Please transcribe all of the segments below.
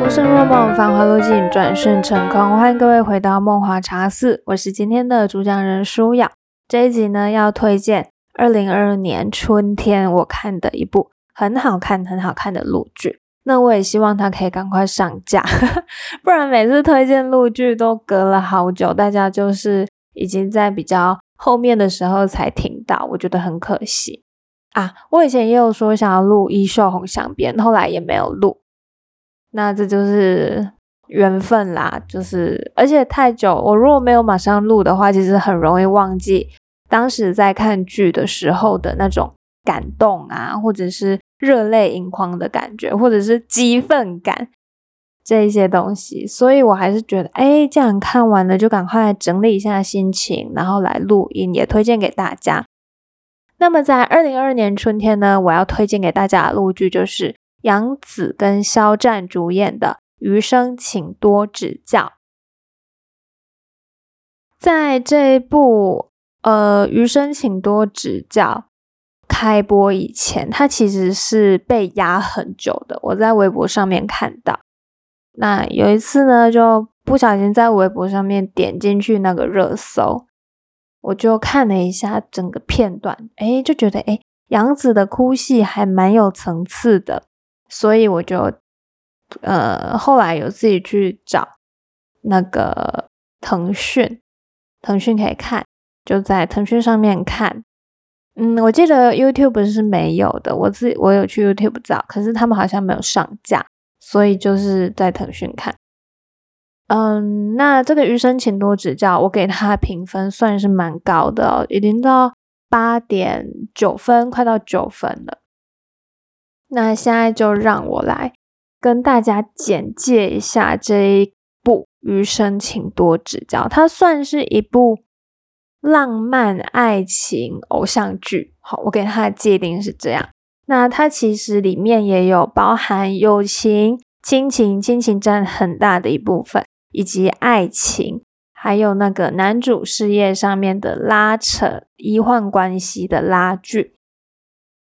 浮生若梦，繁华落尽，转瞬成空。欢迎各位回到梦华茶肆，我是今天的主讲人舒雅。这一集呢，要推荐二零二二年春天我看的一部很好看、很好看的陆剧。那我也希望它可以赶快上架，不然每次推荐陆剧都隔了好久，大家就是已经在比较后面的时候才听到，我觉得很可惜啊。我以前也有说想要录《衣袖红镶边》，后来也没有录。那这就是缘分啦，就是而且太久，我如果没有马上录的话，其实很容易忘记当时在看剧的时候的那种感动啊，或者是热泪盈眶的感觉，或者是激愤感这一些东西。所以我还是觉得，哎，这样看完了就赶快整理一下心情，然后来录音，也推荐给大家。那么在二零二二年春天呢，我要推荐给大家的录剧就是。杨紫跟肖战主演的《余生，请多指教》。在这一部呃《余生，请多指教》开播以前，它其实是被压很久的。我在微博上面看到，那有一次呢，就不小心在微博上面点进去那个热搜，我就看了一下整个片段，哎，就觉得哎，杨紫的哭戏还蛮有层次的。所以我就，呃，后来有自己去找那个腾讯，腾讯可以看，就在腾讯上面看。嗯，我记得 YouTube 是没有的，我自己我有去 YouTube 找，可是他们好像没有上架，所以就是在腾讯看。嗯，那这个余生请多指教，我给他评分算是蛮高的哦，已经到八点九分，快到九分了。那现在就让我来跟大家简介一下这一部《余生，请多指教》。它算是一部浪漫爱情偶像剧。好，我给它的界定是这样。那它其实里面也有包含友情、亲情，亲情占很大的一部分，以及爱情，还有那个男主事业上面的拉扯、医患关系的拉锯，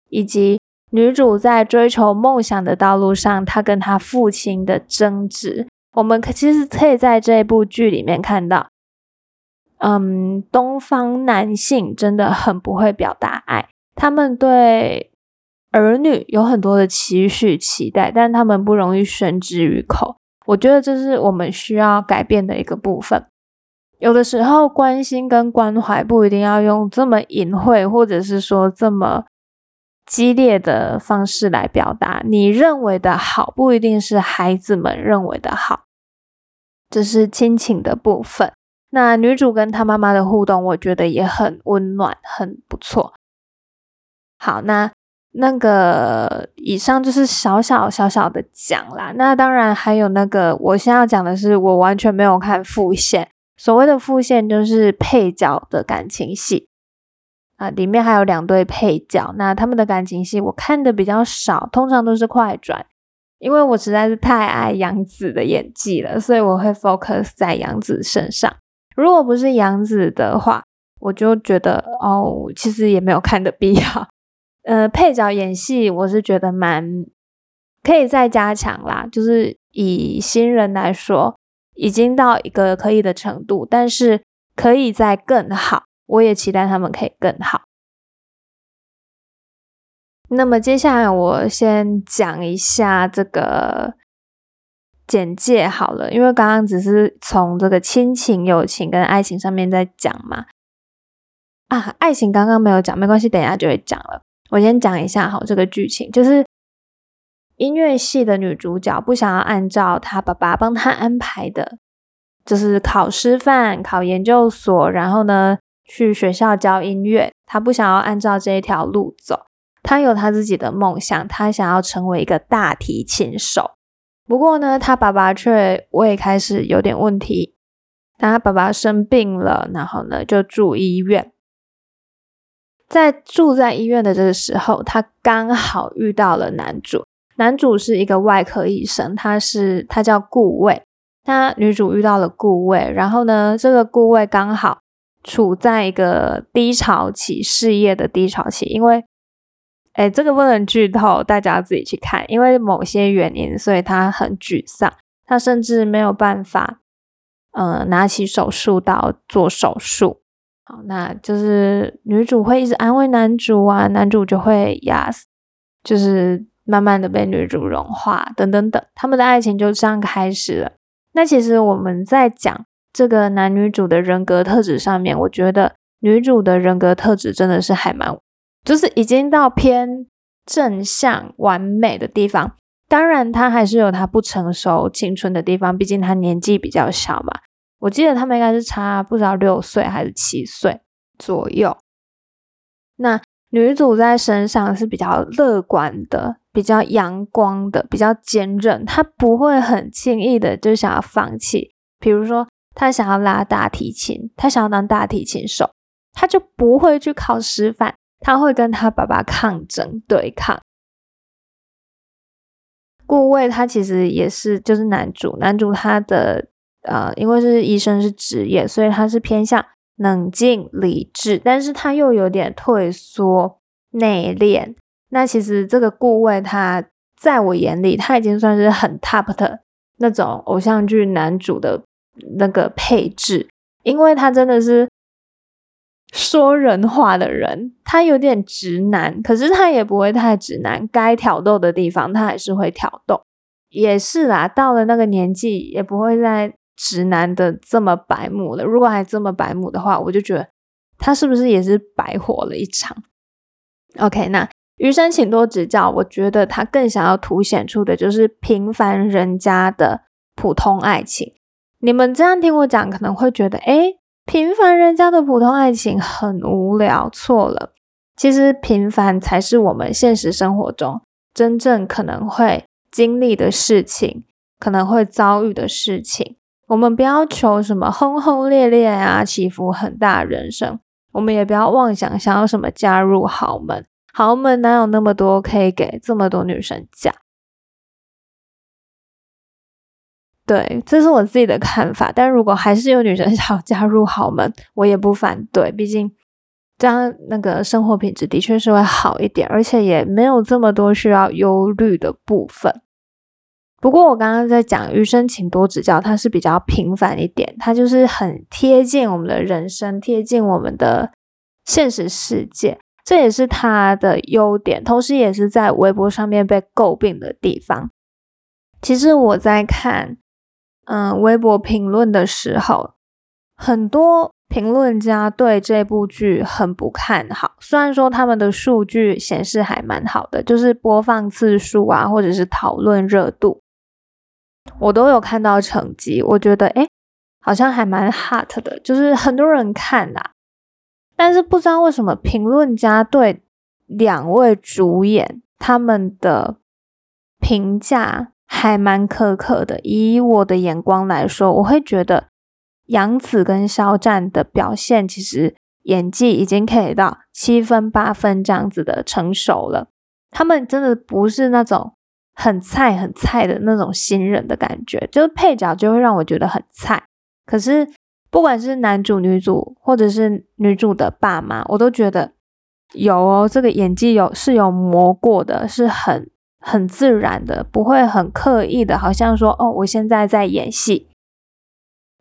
以及。女主在追求梦想的道路上，她跟她父亲的争执，我们可其实可以在这部剧里面看到，嗯，东方男性真的很不会表达爱，他们对儿女有很多的期许、期待，但他们不容易宣之于口。我觉得这是我们需要改变的一个部分。有的时候，关心跟关怀不一定要用这么隐晦，或者是说这么。激烈的方式来表达你认为的好，不一定是孩子们认为的好。这是亲情的部分。那女主跟她妈妈的互动，我觉得也很温暖，很不错。好，那那个以上就是小小小小的讲啦。那当然还有那个，我现在要讲的是，我完全没有看副线。所谓的副线，就是配角的感情戏。啊，里面还有两对配角，那他们的感情戏我看的比较少，通常都是快转，因为我实在是太爱杨紫的演技了，所以我会 focus 在杨紫身上。如果不是杨紫的话，我就觉得哦，其实也没有看的必要。呃，配角演戏我是觉得蛮可以再加强啦，就是以新人来说，已经到一个可以的程度，但是可以再更好。我也期待他们可以更好。那么接下来我先讲一下这个简介好了，因为刚刚只是从这个亲情、友情跟爱情上面在讲嘛。啊，爱情刚刚没有讲，没关系，等一下就会讲了。我先讲一下好，这个剧情就是音乐系的女主角不想要按照她爸爸帮她安排的，就是考师范、考研究所，然后呢。去学校教音乐，他不想要按照这一条路走，他有他自己的梦想，他想要成为一个大提琴手。不过呢，他爸爸却胃开始有点问题，他爸爸生病了，然后呢就住医院。在住在医院的这个时候，他刚好遇到了男主，男主是一个外科医生，他是他叫顾魏，那女主遇到了顾魏，然后呢，这个顾魏刚好。处在一个低潮期，事业的低潮期，因为，哎，这个不能剧透，大家自己去看。因为某些原因，所以他很沮丧。她甚至没有办法，呃，拿起手术刀做手术。好，那就是女主会一直安慰男主啊，男主就会压死，就是慢慢的被女主融化，等等等，他们的爱情就这样开始了。那其实我们在讲这个男女主的人格特质上面，我觉得女主的人格特质真的是还蛮，就是已经到偏正向完美的地方。当然，她还是有她不成熟青春的地方，毕竟她年纪比较小嘛。我记得他们应该是差不知道六岁还是七岁左右。那女主在身上是比较乐观的、比较阳光的、比较坚韧，她不会很轻易的就想要放弃。比如说，他想要拉大提琴，他想要当大提琴手，他就不会去考师范，他会跟他爸爸抗争对抗。顾魏他其实也是，就是男主，男主他的。呃，因为是医生是职业，所以他是偏向冷静理智，但是他又有点退缩内敛。那其实这个顾魏，他在我眼里，他已经算是很 top 的那种偶像剧男主的那个配置，因为他真的是说人话的人，他有点直男，可是他也不会太直男，该挑逗的地方他还是会挑逗，也是啦，到了那个年纪也不会再。直男的这么白目了，如果还这么白目的话，我就觉得他是不是也是白活了一场？OK，那余生请多指教。我觉得他更想要凸显出的就是平凡人家的普通爱情。你们这样听我讲，可能会觉得，哎，平凡人家的普通爱情很无聊。错了，其实平凡才是我们现实生活中真正可能会经历的事情，可能会遭遇的事情。我们不要求什么轰轰烈烈啊，起伏很大人生。我们也不要妄想想要什么加入豪门，豪门哪有那么多可以给这么多女生嫁？对，这是我自己的看法。但如果还是有女生 想要加入豪门，我也不反对。毕竟这样那个生活品质的确是会好一点，而且也没有这么多需要忧虑的部分。不过我刚刚在讲《余生，请多指教》，它是比较平凡一点，它就是很贴近我们的人生，贴近我们的现实世界，这也是它的优点，同时也是在微博上面被诟病的地方。其实我在看嗯微博评论的时候，很多评论家对这部剧很不看好，虽然说他们的数据显示还蛮好的，就是播放次数啊，或者是讨论热度。我都有看到成绩，我觉得哎，好像还蛮 hot 的，就是很多人看啦。但是不知道为什么评论家对两位主演他们的评价还蛮苛刻的。以我的眼光来说，我会觉得杨紫跟肖战的表现其实演技已经可以到七分八分这样子的成熟了，他们真的不是那种。很菜很菜的那种新人的感觉，就是配角就会让我觉得很菜。可是不管是男主、女主，或者是女主的爸妈，我都觉得有哦，这个演技有是有磨过的，是很很自然的，不会很刻意的，好像说哦，我现在在演戏，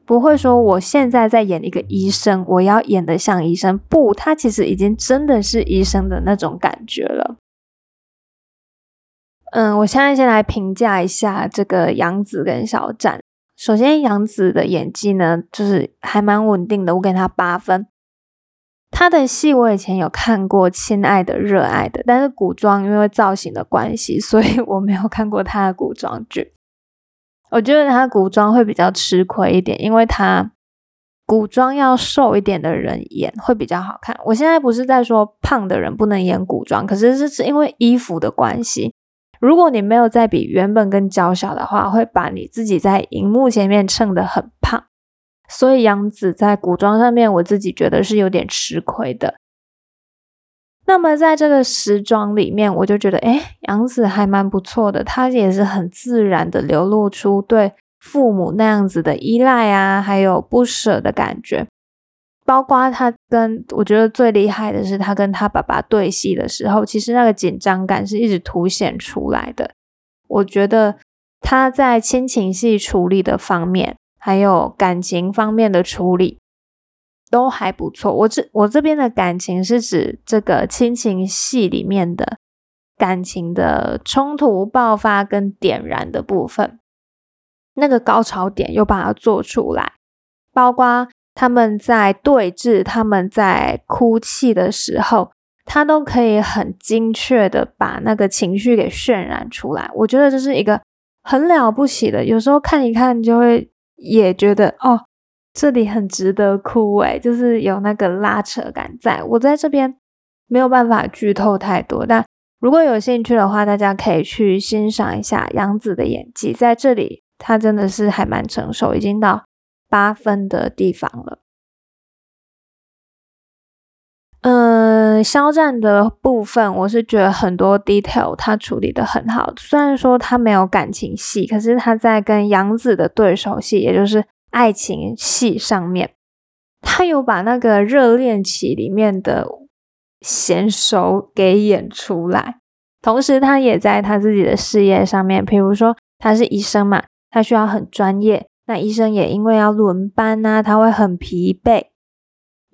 不会说我现在在演一个医生，我要演的像医生。不，他其实已经真的是医生的那种感觉了。嗯，我现在先来评价一下这个杨紫跟小战。首先，杨紫的演技呢，就是还蛮稳定的，我给她八分。她的戏我以前有看过《亲爱的热爱的》，但是古装因为造型的关系，所以我没有看过她的古装剧。我觉得她古装会比较吃亏一点，因为她古装要瘦一点的人演会比较好看。我现在不是在说胖的人不能演古装，可是这是因为衣服的关系。如果你没有再比原本更娇小的话，会把你自己在荧幕前面衬得很胖。所以杨紫在古装上面，我自己觉得是有点吃亏的。那么在这个时装里面，我就觉得，哎，杨紫还蛮不错的，她也是很自然的流露出对父母那样子的依赖啊，还有不舍的感觉。包括他跟我觉得最厉害的是，他跟他爸爸对戏的时候，其实那个紧张感是一直凸显出来的。我觉得他在亲情戏处理的方面，还有感情方面的处理都还不错。我这我这边的感情是指这个亲情戏里面的感情的冲突爆发跟点燃的部分，那个高潮点又把它做出来，包括他们在对峙，他们在哭泣的时候。他都可以很精确的把那个情绪给渲染出来，我觉得这是一个很了不起的。有时候看一看就会也觉得哦，这里很值得哭诶，就是有那个拉扯感在。我在这边没有办法剧透太多，但如果有兴趣的话，大家可以去欣赏一下杨紫的演技，在这里她真的是还蛮成熟，已经到八分的地方了。嗯，肖战的部分，我是觉得很多 detail 他处理的很好。虽然说他没有感情戏，可是他在跟杨紫的对手戏，也就是爱情戏上面，他有把那个热恋期里面的娴熟给演出来。同时，他也在他自己的事业上面，比如说他是医生嘛，他需要很专业。那医生也因为要轮班呐，他会很疲惫。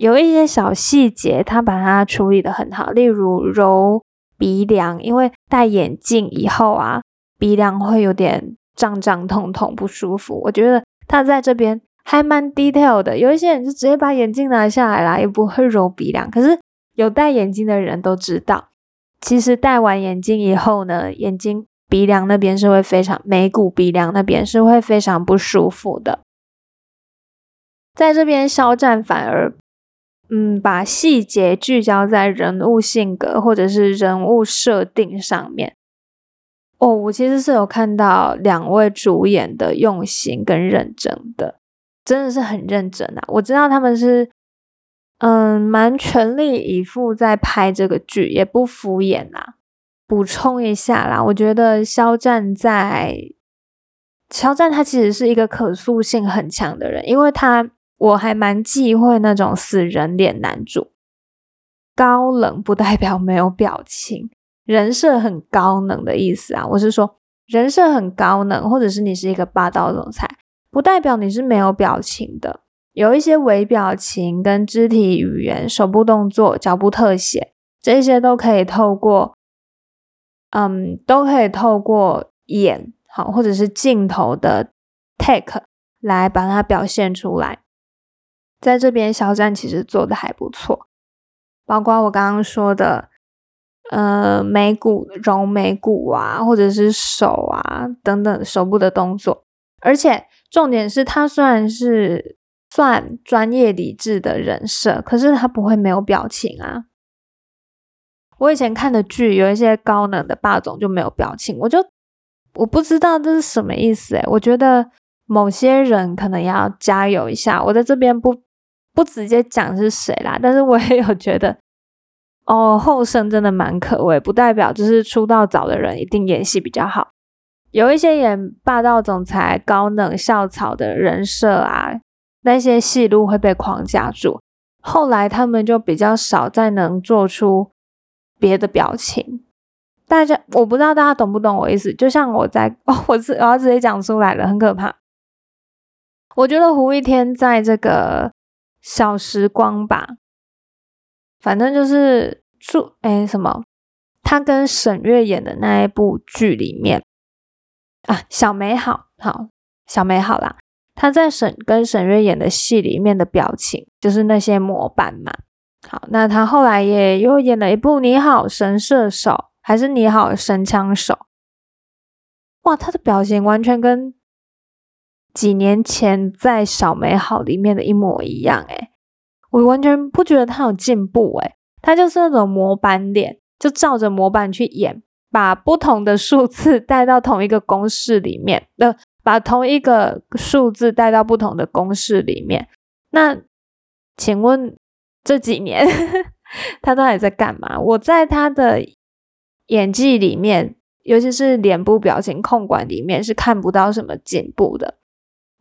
有一些小细节，他把它处理的很好，例如揉鼻梁，因为戴眼镜以后啊，鼻梁会有点胀胀痛痛不舒服。我觉得他在这边还蛮 detail 的。有一些人就直接把眼镜拿下来啦，也不会揉鼻梁。可是有戴眼镜的人都知道，其实戴完眼镜以后呢，眼睛鼻梁那边是会非常眉骨鼻梁那边是会非常不舒服的。在这边肖战反而。嗯，把细节聚焦在人物性格或者是人物设定上面。哦，我其实是有看到两位主演的用心跟认真的，真的是很认真啊！我知道他们是嗯蛮全力以赴在拍这个剧，也不敷衍啦。补充一下啦，我觉得肖战在肖战他其实是一个可塑性很强的人，因为他。我还蛮忌讳那种死人脸男主，高冷不代表没有表情，人设很高冷的意思啊。我是说，人设很高冷，或者是你是一个霸道总裁，不代表你是没有表情的。有一些微表情、跟肢体语言、手部动作、脚步特写，这些都可以透过，嗯，都可以透过眼好，或者是镜头的 take 来把它表现出来。在这边，肖战其实做的还不错，包括我刚刚说的，呃，眉骨揉眉骨啊，或者是手啊等等手部的动作。而且重点是他虽然是算专业理智的人设，可是他不会没有表情啊。我以前看的剧有一些高冷的霸总就没有表情，我就我不知道这是什么意思诶我觉得某些人可能要加油一下。我在这边不。不直接讲是谁啦，但是我也有觉得，哦，后生真的蛮可畏，不代表就是出道早的人一定演戏比较好。有一些演霸道总裁、高冷校草的人设啊，那些戏路会被框架住，后来他们就比较少再能做出别的表情。大家，我不知道大家懂不懂我意思？就像我在，哦，我是我要直接讲出来了，很可怕。我觉得胡一天在这个。小时光吧，反正就是住哎什么，他跟沈月演的那一部剧里面啊，小美好好小美好啦，他在沈跟沈月演的戏里面的表情就是那些模板嘛。好，那他后来也又演了一部《你好神射手》，还是《你好神枪手》？哇，他的表情完全跟。几年前在《小美好》里面的一模一样，诶我完全不觉得他有进步，诶他就是那种模板脸，就照着模板去演，把不同的数字带到同一个公式里面，呃，把同一个数字带到不同的公式里面。那请问这几年 他到底在干嘛？我在他的演技里面，尤其是脸部表情控管里面，是看不到什么进步的。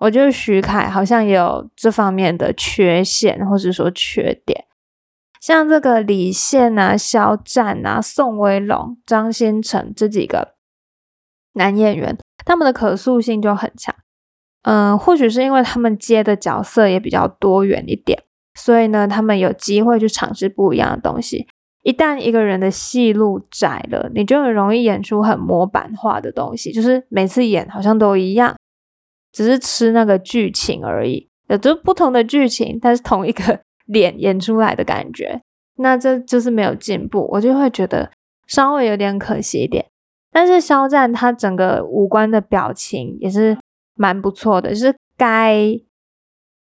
我觉得徐凯好像也有这方面的缺陷，或者说缺点。像这个李现啊、肖战啊、宋威龙、张新成这几个男演员，他们的可塑性就很强。嗯，或许是因为他们接的角色也比较多元一点，所以呢，他们有机会去尝试不一样的东西。一旦一个人的戏路窄了，你就很容易演出很模板化的东西，就是每次演好像都一样，只是吃那个剧情而已，有着不同的剧情，但是同一个 脸演出来的感觉，那这就是没有进步，我就会觉得稍微有点可惜一点。但是肖战他整个五官的表情也是。蛮不错的，就是该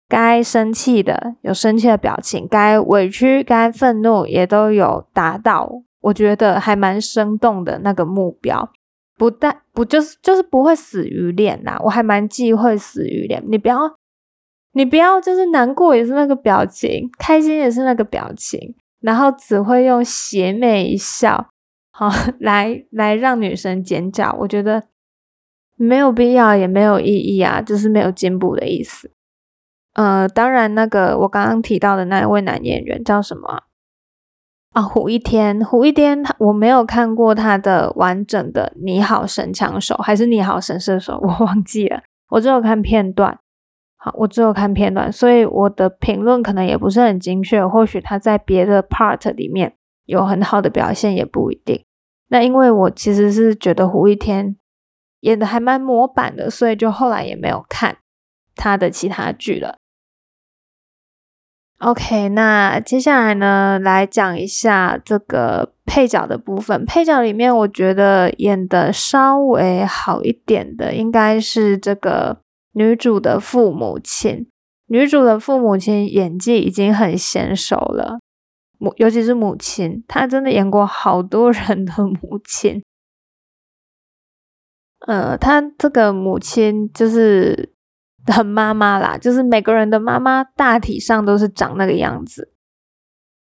该生气的有生气的表情，该委屈、该愤怒也都有达到，我觉得还蛮生动的那个目标。不但不就是就是不会死鱼脸呐，我还蛮忌讳死鱼脸。你不要你不要就是难过也是那个表情，开心也是那个表情，然后只会用邪魅一笑，好 来来让女生尖叫。我觉得。没有必要，也没有意义啊，就是没有进步的意思。呃，当然，那个我刚刚提到的那一位男演员叫什么？啊胡一天，胡一天，他我没有看过他的完整的《你好神枪手》还是《你好神射手》，我忘记了，我只有看片段。好，我只有看片段，所以我的评论可能也不是很精确。或许他在别的 part 里面有很好的表现，也不一定。那因为我其实是觉得胡一天。演的还蛮模板的，所以就后来也没有看他的其他剧了。OK，那接下来呢，来讲一下这个配角的部分。配角里面，我觉得演的稍微好一点的，应该是这个女主的父母亲。女主的父母亲演技已经很娴熟了，母尤其是母亲，她真的演过好多人的母亲。呃，他这个母亲就是很妈妈啦，就是每个人的妈妈大体上都是长那个样子，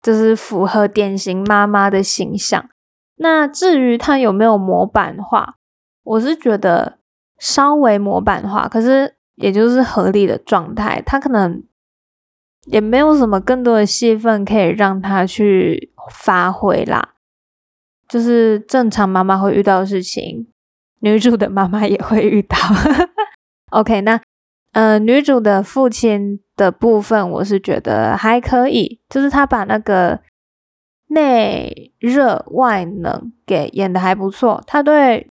就是符合典型妈妈的形象。那至于她有没有模板化，我是觉得稍微模板化，可是也就是合理的状态。他可能也没有什么更多的戏份可以让他去发挥啦，就是正常妈妈会遇到的事情。女主的妈妈也会遇到。OK，那呃，女主的父亲的部分，我是觉得还可以，就是他把那个内热外冷给演的还不错。他对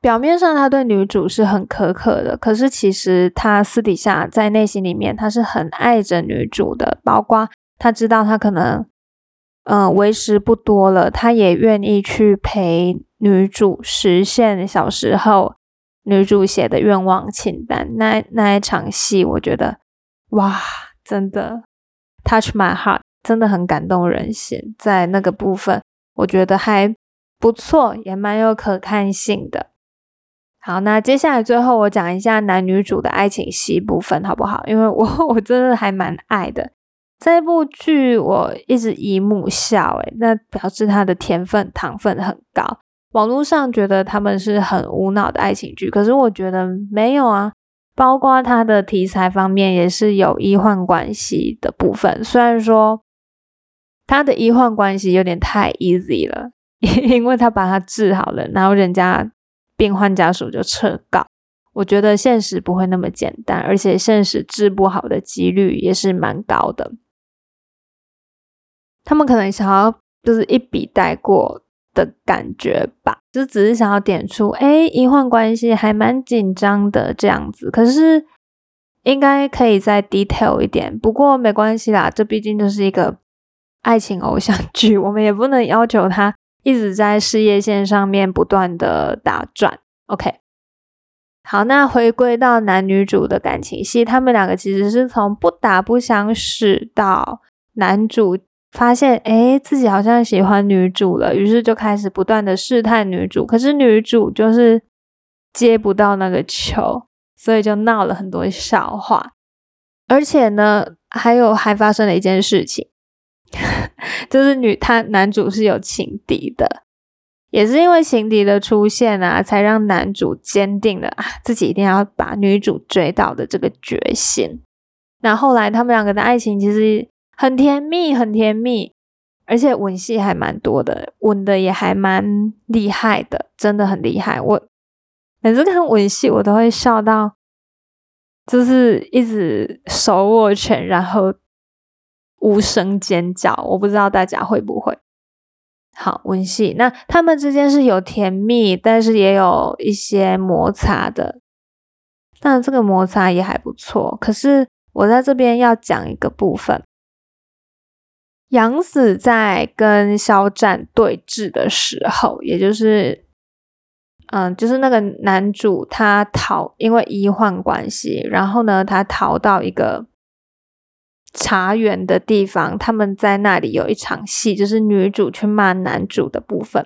表面上他对女主是很苛刻的，可是其实他私底下在内心里面他是很爱着女主的，包括他知道他可能嗯为时不多了，他也愿意去陪。女主实现小时候女主写的愿望清单，那那一场戏，我觉得哇，真的 touch my heart，真的很感动人心。在那个部分，我觉得还不错，也蛮有可看性的。好，那接下来最后我讲一下男女主的爱情戏部分，好不好？因为我 我真的还蛮爱的这部剧，我一直以母笑，诶那表示它的甜分糖分很高。网络上觉得他们是很无脑的爱情剧，可是我觉得没有啊。包括它的题材方面也是有医患关系的部分，虽然说他的医患关系有点太 easy 了，因为他把他治好了，然后人家病患家属就撤告。我觉得现实不会那么简单，而且现实治不好的几率也是蛮高的。他们可能想要就是一笔带过。的感觉吧，就只是想要点出，哎，医患关系还蛮紧张的这样子，可是应该可以再 detail 一点。不过没关系啦，这毕竟就是一个爱情偶像剧，我们也不能要求他一直在事业线上面不断的打转。OK，好，那回归到男女主的感情戏，他们两个其实是从不打不相识到男主。发现哎，自己好像喜欢女主了，于是就开始不断的试探女主，可是女主就是接不到那个球，所以就闹了很多笑话。而且呢，还有还发生了一件事情，就是女他男主是有情敌的，也是因为情敌的出现啊，才让男主坚定了啊自己一定要把女主追到的这个决心。那后来他们两个的爱情其实。很甜蜜，很甜蜜，而且吻戏还蛮多的，吻的也还蛮厉害的，真的很厉害。我每次看吻戏，我都会笑到，就是一直手握拳，然后无声尖叫。我不知道大家会不会。好，吻戏，那他们之间是有甜蜜，但是也有一些摩擦的。但这个摩擦也还不错。可是我在这边要讲一个部分，杨子在跟肖战对峙的时候，也就是，嗯，就是那个男主他逃，因为医患关系，然后呢，他逃到一个。茶园的地方，他们在那里有一场戏，就是女主去骂男主的部分。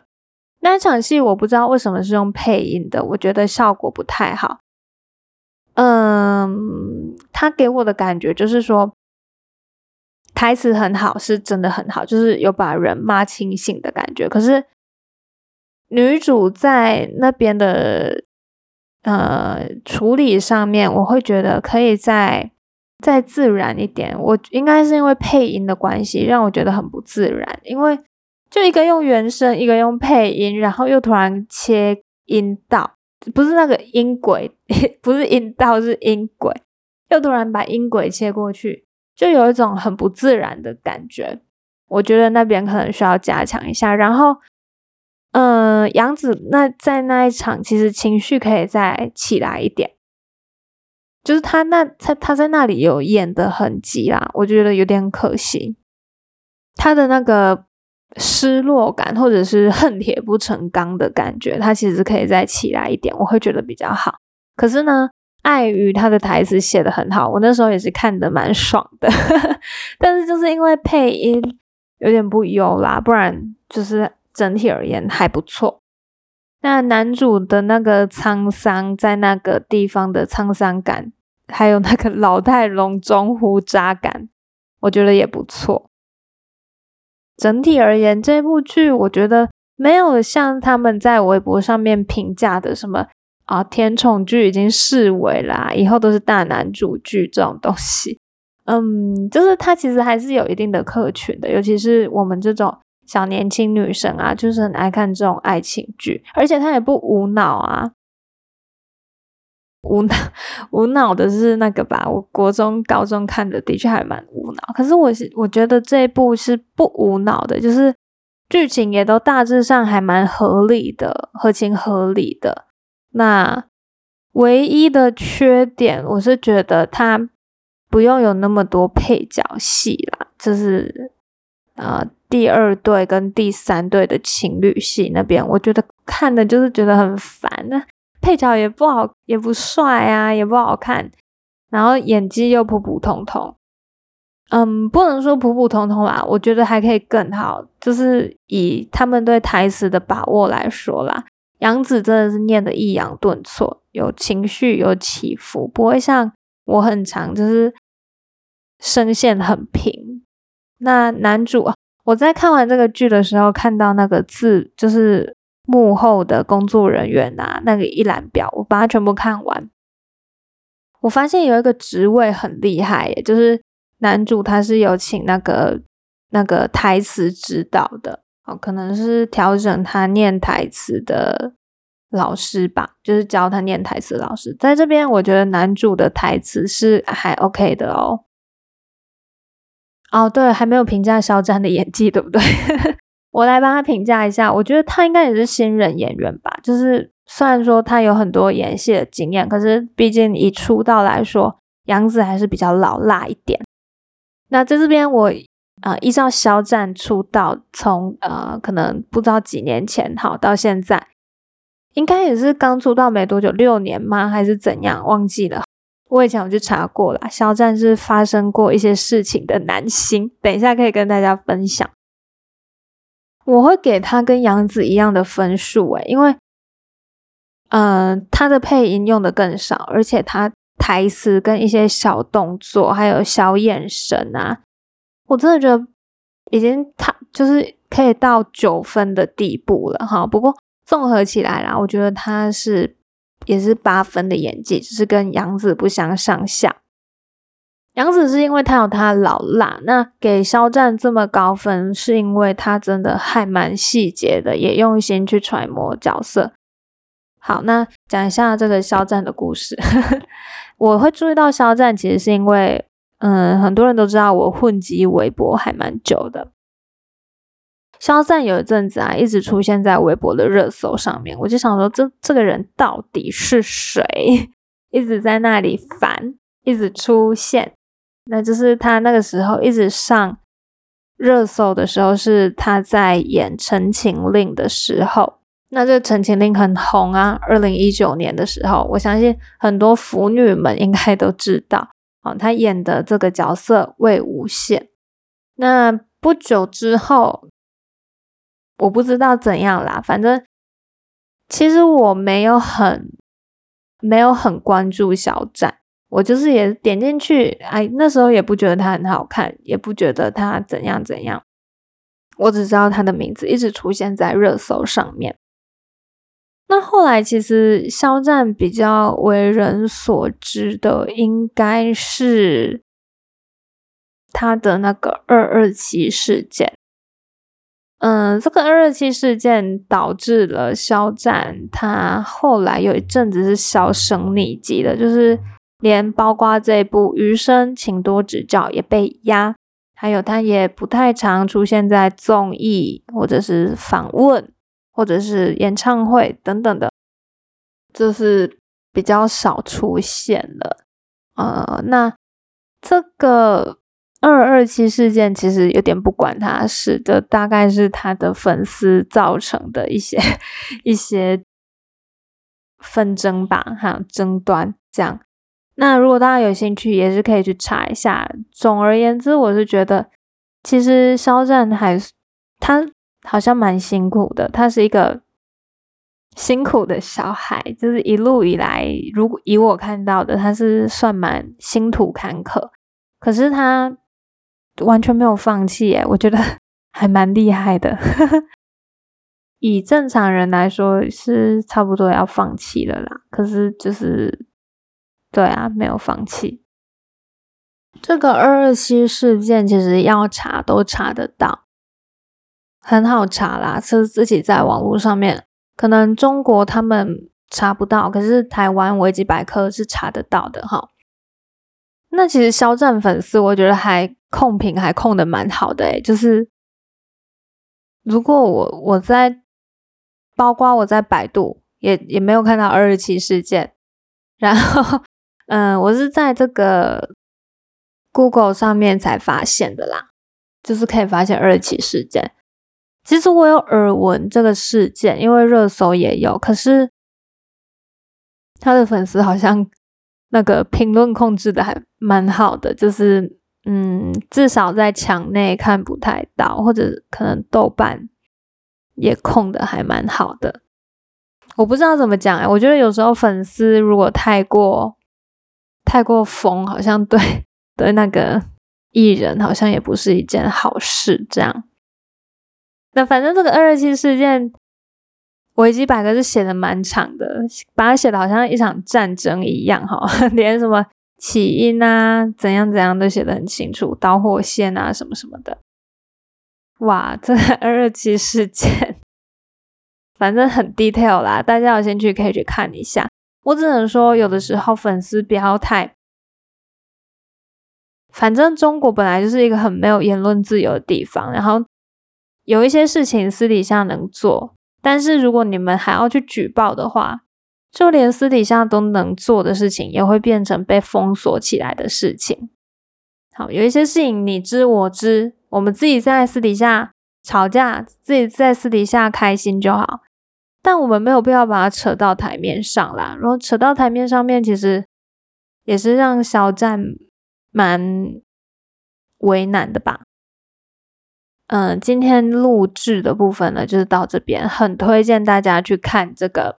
那场戏我不知道为什么是用配音的，我觉得效果不太好。嗯，他给我的感觉就是说，台词很好，是真的很好，就是有把人骂清醒的感觉。可是女主在那边的呃处理上面，我会觉得可以在。再自然一点，我应该是因为配音的关系，让我觉得很不自然。因为就一个用原声，一个用配音，然后又突然切音道，不是那个音轨，不是音道，是音轨，又突然把音轨切过去，就有一种很不自然的感觉。我觉得那边可能需要加强一下。然后，嗯，杨紫那在那一场，其实情绪可以再起来一点。就是他那他他在那里有演的痕迹啦，我觉得有点可惜。他的那个失落感或者是恨铁不成钢的感觉，他其实可以再起来一点，我会觉得比较好。可是呢，碍于他的台词写的很好，我那时候也是看的蛮爽的。但是就是因为配音有点不优啦，不然就是整体而言还不错。那男主的那个沧桑，在那个地方的沧桑感，还有那个老态龙钟胡渣感，我觉得也不错。整体而言，这部剧我觉得没有像他们在微博上面评价的什么啊甜宠剧已经视为啦，以后都是大男主剧这种东西。嗯，就是它其实还是有一定的客群的，尤其是我们这种。小年轻女生啊，就是很爱看这种爱情剧，而且它也不无脑啊。无脑无脑的是那个吧？我国中、高中看的的确还蛮无脑，可是我是我觉得这一部是不无脑的，就是剧情也都大致上还蛮合理的，合情合理的。那唯一的缺点，我是觉得它不用有那么多配角戏啦，就是啊。第二对跟第三对的情侣戏那边，我觉得看的就是觉得很烦那配角也不好，也不帅啊，也不好看，然后演技又普普通通。嗯，不能说普普通通啦，我觉得还可以更好。就是以他们对台词的把握来说啦，杨紫真的是念的抑扬顿挫，有情绪，有起伏，不会像我很长，就是声线很平。那男主。我在看完这个剧的时候，看到那个字，就是幕后的工作人员啊，那个一览表，我把它全部看完。我发现有一个职位很厉害，耶就是男主他是有请那个那个台词指导的，哦，可能是调整他念台词的老师吧，就是教他念台词老师。在这边，我觉得男主的台词是还 OK 的哦。哦，对，还没有评价肖战的演技，对不对？我来帮他评价一下。我觉得他应该也是新人演员吧。就是虽然说他有很多演戏的经验，可是毕竟以出道来说，杨紫还是比较老辣一点。那在这边，我啊，依照肖战出道从呃，可能不知道几年前好到现在，应该也是刚出道没多久，六年吗？还是怎样？忘记了。我以前有去查过了，肖战是发生过一些事情的男星。等一下可以跟大家分享。我会给他跟杨紫一样的分数诶，因为，嗯，他的配音用的更少，而且他台词跟一些小动作还有小眼神啊，我真的觉得已经他就是可以到九分的地步了哈。不过综合起来啦，我觉得他是。也是八分的演技，就是跟杨紫不相上下。杨紫是因为她有她老辣，那给肖战这么高分，是因为他真的还蛮细节的，也用心去揣摩角色。好，那讲一下这个肖战的故事。我会注意到肖战，其实是因为，嗯，很多人都知道我混迹微博还蛮久的。肖战有一阵子啊，一直出现在微博的热搜上面，我就想说，这这个人到底是谁？一直在那里烦，一直出现。那就是他那个时候一直上热搜的时候，是他在演《陈情令》的时候。那这《陈情令》很红啊，二零一九年的时候，我相信很多腐女们应该都知道，哦，他演的这个角色魏无羡。那不久之后。我不知道怎样啦，反正其实我没有很没有很关注小展，我就是也点进去，哎，那时候也不觉得他很好看，也不觉得他怎样怎样，我只知道他的名字一直出现在热搜上面。那后来其实肖战比较为人所知的，应该是他的那个二二七事件。嗯，这个二二七事件导致了肖战，他后来有一阵子是销声匿迹的，就是连包括这部《余生，请多指教》也被压，还有他也不太常出现在综艺或者是访问或者是演唱会等等的，就是比较少出现了。呃，那这个。二二七事件其实有点不管他事的，大概是他的粉丝造成的一些一些纷争吧，还有争端这样。那如果大家有兴趣，也是可以去查一下。总而言之，我是觉得其实肖战还是他好像蛮辛苦的，他是一个辛苦的小孩，就是一路以来，如果以我看到的，他是算蛮辛途坎坷，可是他。完全没有放弃耶，我觉得还蛮厉害的。以正常人来说是差不多要放弃了啦，可是就是对啊，没有放弃。这个二二七事件其实要查都查得到，很好查啦，是自己在网络上面，可能中国他们查不到，可是台湾维基百科是查得到的哈。那其实肖战粉丝，我觉得还控评还控的蛮好的诶就是如果我我在，包括我在百度也也没有看到二二七事件，然后嗯，我是在这个 Google 上面才发现的啦，就是可以发现二二七事件。其实我有耳闻这个事件，因为热搜也有，可是他的粉丝好像。那个评论控制的还蛮好的，就是嗯，至少在墙内看不太到，或者可能豆瓣也控的还蛮好的。我不知道怎么讲哎，我觉得有时候粉丝如果太过太过疯，好像对对那个艺人好像也不是一件好事。这样，那反正这个二二七事件。维基百科是写的蛮长的，把它写的好像一场战争一样哈，连什么起因啊、怎样怎样都写的很清楚，导火线啊什么什么的。哇，这个二二七事件，反正很 detail 啦，大家有兴趣可以去看一下。我只能说，有的时候粉丝不要太……反正中国本来就是一个很没有言论自由的地方，然后有一些事情私底下能做。但是如果你们还要去举报的话，就连私底下都能做的事情，也会变成被封锁起来的事情。好，有一些事情你知我知，我们自己在私底下吵架，自己在私底下开心就好。但我们没有必要把它扯到台面上啦。然后扯到台面上面，其实也是让肖战蛮为难的吧。嗯，今天录制的部分呢，就是到这边，很推荐大家去看这个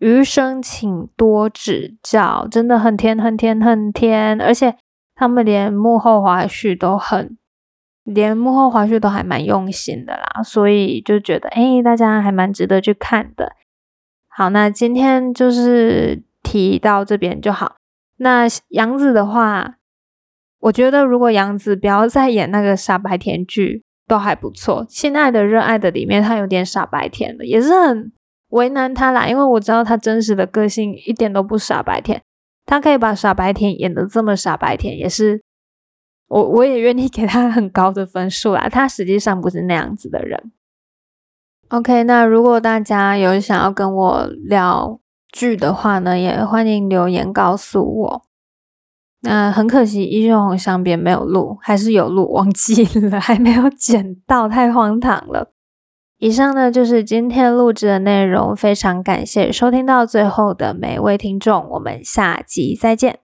《余生，请多指教》，真的很甜，很甜，很甜，而且他们连幕后花絮都很，连幕后花絮都还蛮用心的啦，所以就觉得，哎，大家还蛮值得去看的。好，那今天就是提到这边就好。那杨紫的话，我觉得如果杨紫不要再演那个傻白甜剧。都还不错，《亲爱的热爱的》里面他有点傻白甜的，也是很为难他啦，因为我知道他真实的个性一点都不傻白甜，他可以把傻白甜演的这么傻白甜，也是我我也愿意给他很高的分数啦。他实际上不是那样子的人。OK，那如果大家有想要跟我聊剧的话呢，也欢迎留言告诉我。那很可惜，《英雄红上》边没有录，还是有录，忘记了，还没有剪到，太荒唐了。以上呢就是今天录制的内容，非常感谢收听到最后的每位听众，我们下集再见。